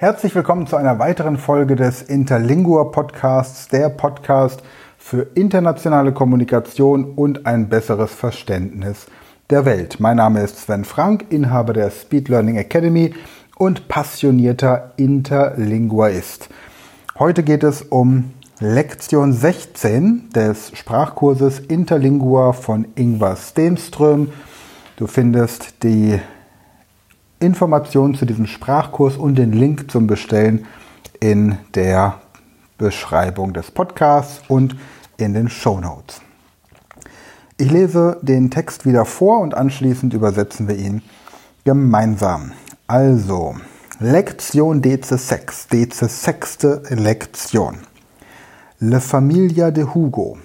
Herzlich willkommen zu einer weiteren Folge des Interlingua Podcasts, der Podcast für internationale Kommunikation und ein besseres Verständnis der Welt. Mein Name ist Sven Frank, Inhaber der Speed Learning Academy und passionierter Interlinguaist. Heute geht es um Lektion 16 des Sprachkurses Interlingua von Ingvar Stenström. Du findest die Informationen zu diesem Sprachkurs und den Link zum Bestellen in der Beschreibung des Podcasts und in den Show Notes. Ich lese den Text wieder vor und anschließend übersetzen wir ihn gemeinsam. Also, Lektion DC6, DC6. Lektion. Le Familia de Hugo.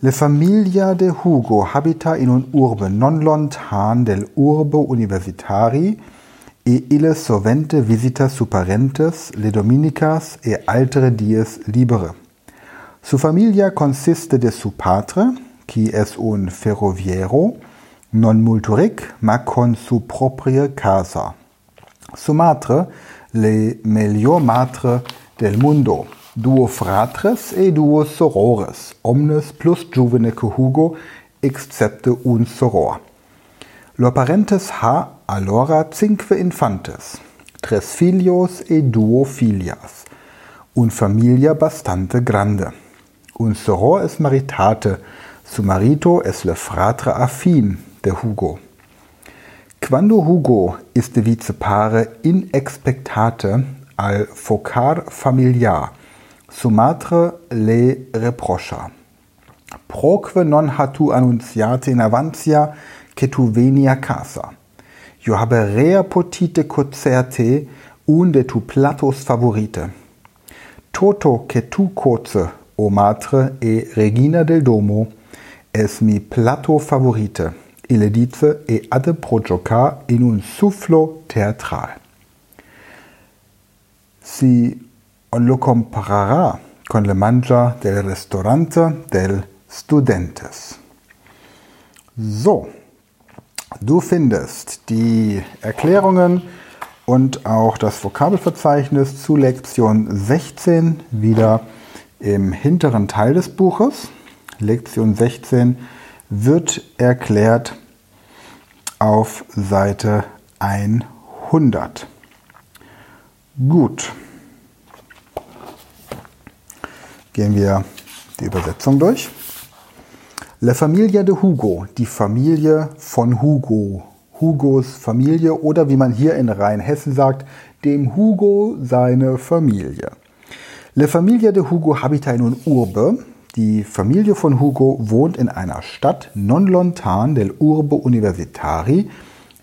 Le Familia de Hugo habita in un urbe non lontan del urbo universitari e ille sovente visita su parentes le dominicas e altere dies libere. Su familia consiste de su patre, qui es un ferroviero, non multo ric, ma con su propria casa. Su matre, le melior matre del mundo, duo fratres e duo sorores, omnes plus juvene que Hugo, excepte un soror. Lo parentes ha allora cinque infantes, tres filios e duo filias, un familia bastante grande. Un soror es maritate, su marito es le fratre affin de Hugo. Quando Hugo ist de vice pare in expectate al focar familiar, Sumatre le reprocha. Proque non hatu annunciate in avantia che tu venia casa. Io haberea potite concerte un de tu platos favorite. Toto che tu coze, o matre e regina del domo, es mi plato favorite. Ille dice e ade progioca in un sufflo teatral. Si comparará con le mangia del restaurante del Studentes. So, du findest die Erklärungen und auch das Vokabelverzeichnis zu Lektion 16 wieder im hinteren Teil des Buches. Lektion 16 wird erklärt auf Seite 100. Gut. Gehen wir die Übersetzung durch. La Familia de Hugo, die Familie von Hugo. Hugos Familie oder wie man hier in Rheinhessen sagt, dem Hugo seine Familie. La Familia de Hugo habita in un urbe. Die Familie von Hugo wohnt in einer Stadt non lontan del urbe universitari,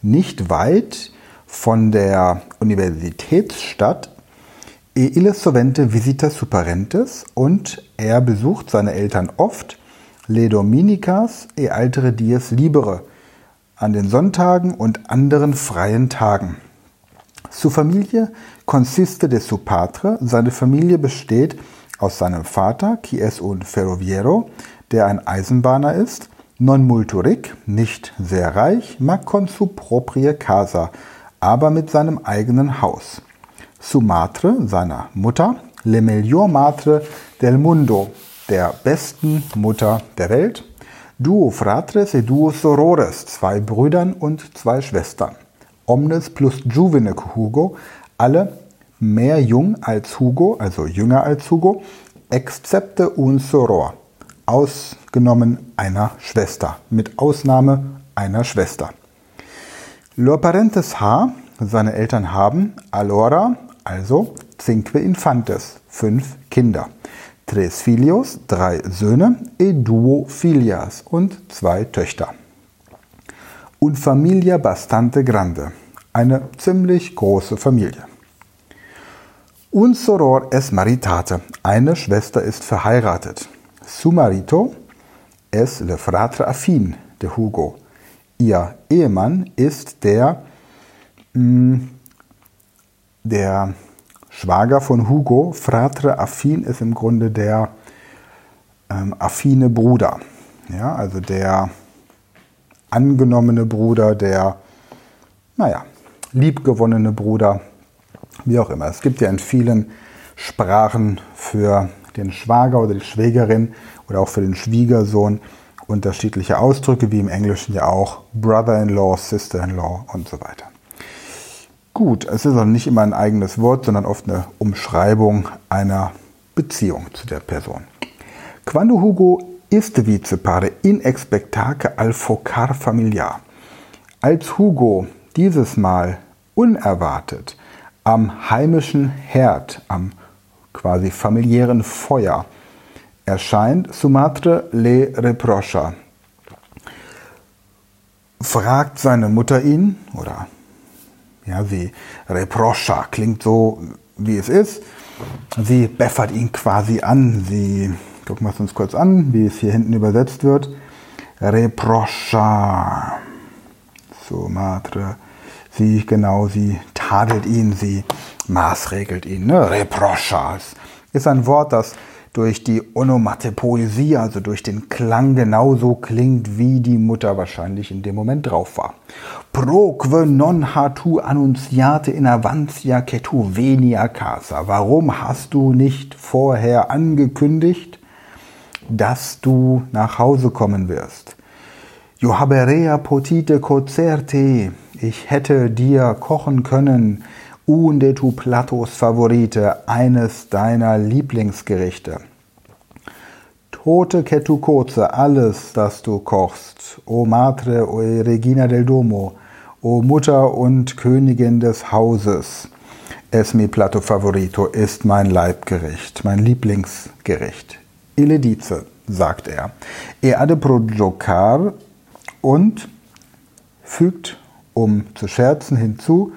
nicht weit von der Universitätsstadt E. Ille sovente visita su parentes und er besucht seine Eltern oft, le dominicas e. Altere dies libere, an den Sonntagen und anderen freien Tagen. Su Familie consiste de su patre, seine Familie besteht aus seinem Vater, qui es un ferroviero, der ein Eisenbahner ist, non multo ric, nicht sehr reich, ma con su proprie casa, aber mit seinem eigenen Haus su madre, seiner Mutter, le melior madre del mundo, der besten Mutter der Welt, duo fratres e duo sorores, zwei Brüdern und zwei Schwestern, omnes plus juvene Hugo, alle mehr jung als Hugo, also jünger als Hugo, excepte un soror, ausgenommen einer Schwester, mit Ausnahme einer Schwester. Lo parentes ha, seine Eltern haben, allora, also cinque infantes, fünf Kinder. Tres filios, drei Söhne, e duo filias und zwei Töchter. Un familia bastante grande, eine ziemlich große Familie. Un soror es maritate, eine Schwester ist verheiratet. Su marito es le fratre affin de Hugo. Ihr Ehemann ist der mm, der Schwager von Hugo, Fratre Affin, ist im Grunde der ähm, affine Bruder. Ja, also der angenommene Bruder, der, naja, liebgewonnene Bruder Wie auch immer. Es gibt ja in vielen Sprachen für den Schwager oder die Schwägerin oder auch für den Schwiegersohn unterschiedliche Ausdrücke, wie im Englischen ja auch Brother-in-law, Sister-in-law und so weiter. Gut, es ist auch nicht immer ein eigenes Wort, sondern oft eine Umschreibung einer Beziehung zu der Person. Quando Hugo este vicepare in expectaque al focar familiar. Als Hugo dieses Mal unerwartet am heimischen Herd, am quasi familiären Feuer erscheint, Sumatre le reprocha. Fragt seine Mutter ihn, oder ja, sie reprocha, klingt so, wie es ist. Sie beffert ihn quasi an. Sie, gucken wir es uns kurz an, wie es hier hinten übersetzt wird. Reprocha. Sumatre. Sie, genau, sie tadelt ihn, sie maßregelt ihn. Ne? Reprochas ist ein Wort, das durch die Onomatopoesie, also durch den Klang genauso klingt, wie die Mutter wahrscheinlich in dem Moment drauf war. Proque non hatu annunciate in avantia che tu veni a casa. Warum hast du nicht vorher angekündigt, dass du nach Hause kommen wirst? Jo haberea potite cocerte. Ich hätte dir kochen können de tu platos favorite, eines deiner Lieblingsgerichte. Tote che tu alles, das du kochst, o Matre, o Regina del Domo, o Mutter und Königin des Hauses. Es mi plato favorito ist mein Leibgericht, mein Lieblingsgericht. Dice, sagt er. E ade giocar und fügt, um zu scherzen, hinzu,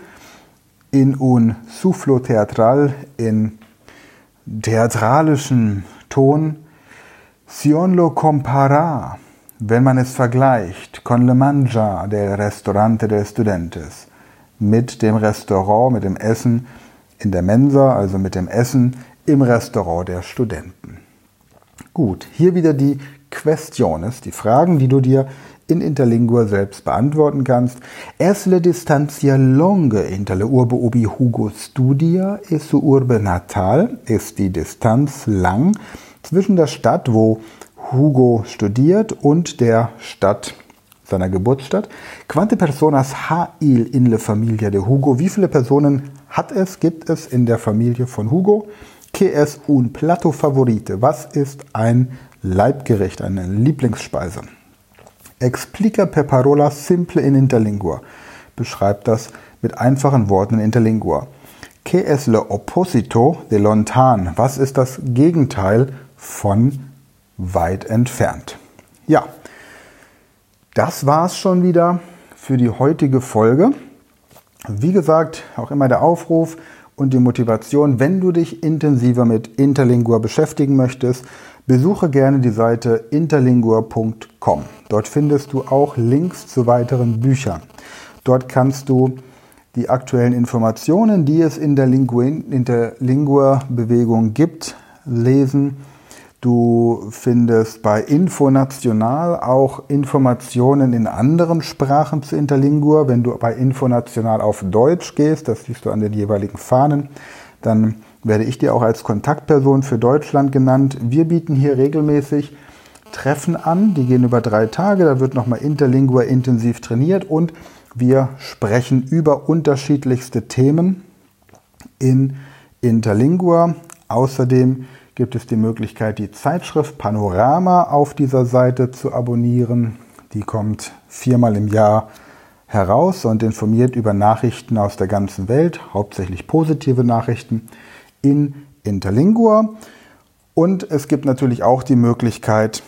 in un soufflo teatral, in theatralischem Ton, Sion lo compara, wenn man es vergleicht, con le mangia del restaurante del studentes, mit dem Restaurant, mit dem Essen in der Mensa, also mit dem Essen im Restaurant der Studenten. Gut, hier wieder die Questiones, die Fragen, die du dir in Interlingua selbst beantworten kannst. Es le distancia longe inter le urbe ubi Hugo studia e su urbe natal ist die Distanz lang zwischen der Stadt, wo Hugo studiert und der Stadt seiner Geburtsstadt. Quante personas ha il in le familia de Hugo? Wie viele Personen hat es, gibt es in der Familie von Hugo? Que es un plato favorite? Was ist ein Leibgericht, eine Lieblingsspeise? Explica per parola simple in interlingua. Beschreibt das mit einfachen Worten in interlingua. Que es le opposito de lontan? Was ist das Gegenteil von weit entfernt? Ja, das war's schon wieder für die heutige Folge. Wie gesagt, auch immer der Aufruf und die Motivation, wenn du dich intensiver mit Interlingua beschäftigen möchtest, Besuche gerne die Seite interlingua.com. Dort findest du auch Links zu weiteren Büchern. Dort kannst du die aktuellen Informationen, die es in der Interlingua-Bewegung gibt, lesen. Du findest bei Infonational auch Informationen in anderen Sprachen zu Interlingua. Wenn du bei Infonational auf Deutsch gehst, das siehst du an den jeweiligen Fahnen, dann werde ich dir auch als Kontaktperson für Deutschland genannt. Wir bieten hier regelmäßig Treffen an, die gehen über drei Tage, da wird nochmal Interlingua intensiv trainiert und wir sprechen über unterschiedlichste Themen in Interlingua. Außerdem gibt es die Möglichkeit, die Zeitschrift Panorama auf dieser Seite zu abonnieren. Die kommt viermal im Jahr heraus und informiert über Nachrichten aus der ganzen Welt, hauptsächlich positive Nachrichten in Interlingua. Und es gibt natürlich auch die Möglichkeit,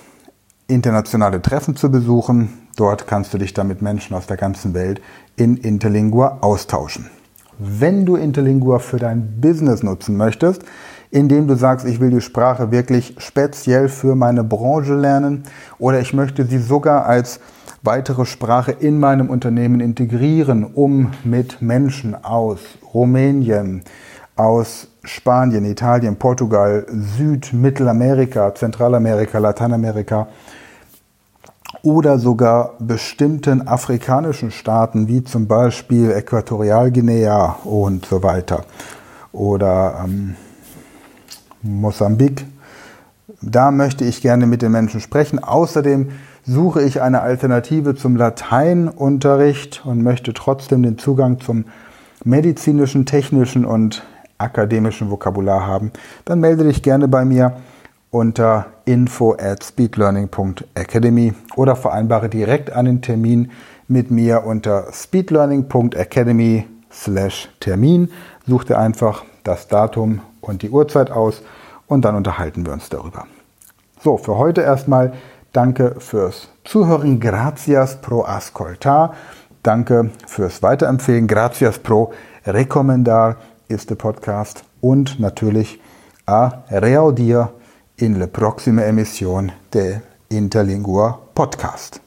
internationale Treffen zu besuchen. Dort kannst du dich dann mit Menschen aus der ganzen Welt in Interlingua austauschen. Wenn du Interlingua für dein Business nutzen möchtest, indem du sagst, ich will die Sprache wirklich speziell für meine Branche lernen oder ich möchte sie sogar als weitere Sprache in meinem Unternehmen integrieren, um mit Menschen aus Rumänien, aus Spanien, Italien, Portugal, Süd-, Mittelamerika, Zentralamerika, Lateinamerika oder sogar bestimmten afrikanischen Staaten wie zum Beispiel Äquatorialguinea und so weiter oder ähm, Mosambik. Da möchte ich gerne mit den Menschen sprechen. Außerdem suche ich eine Alternative zum Lateinunterricht und möchte trotzdem den Zugang zum medizinischen, technischen und akademischen Vokabular haben. Dann melde dich gerne bei mir unter info at speedlearning.academy oder vereinbare direkt einen Termin mit mir unter speedlearning.academy slash Termin. Such dir einfach das Datum und die Uhrzeit aus und dann unterhalten wir uns darüber. So, für heute erstmal danke fürs Zuhören. Gracias pro ascoltar. Danke fürs Weiterempfehlen. Gracias pro recomendar ist der Podcast. Und natürlich a reaudir in la proxima emisión de Interlingua Podcast.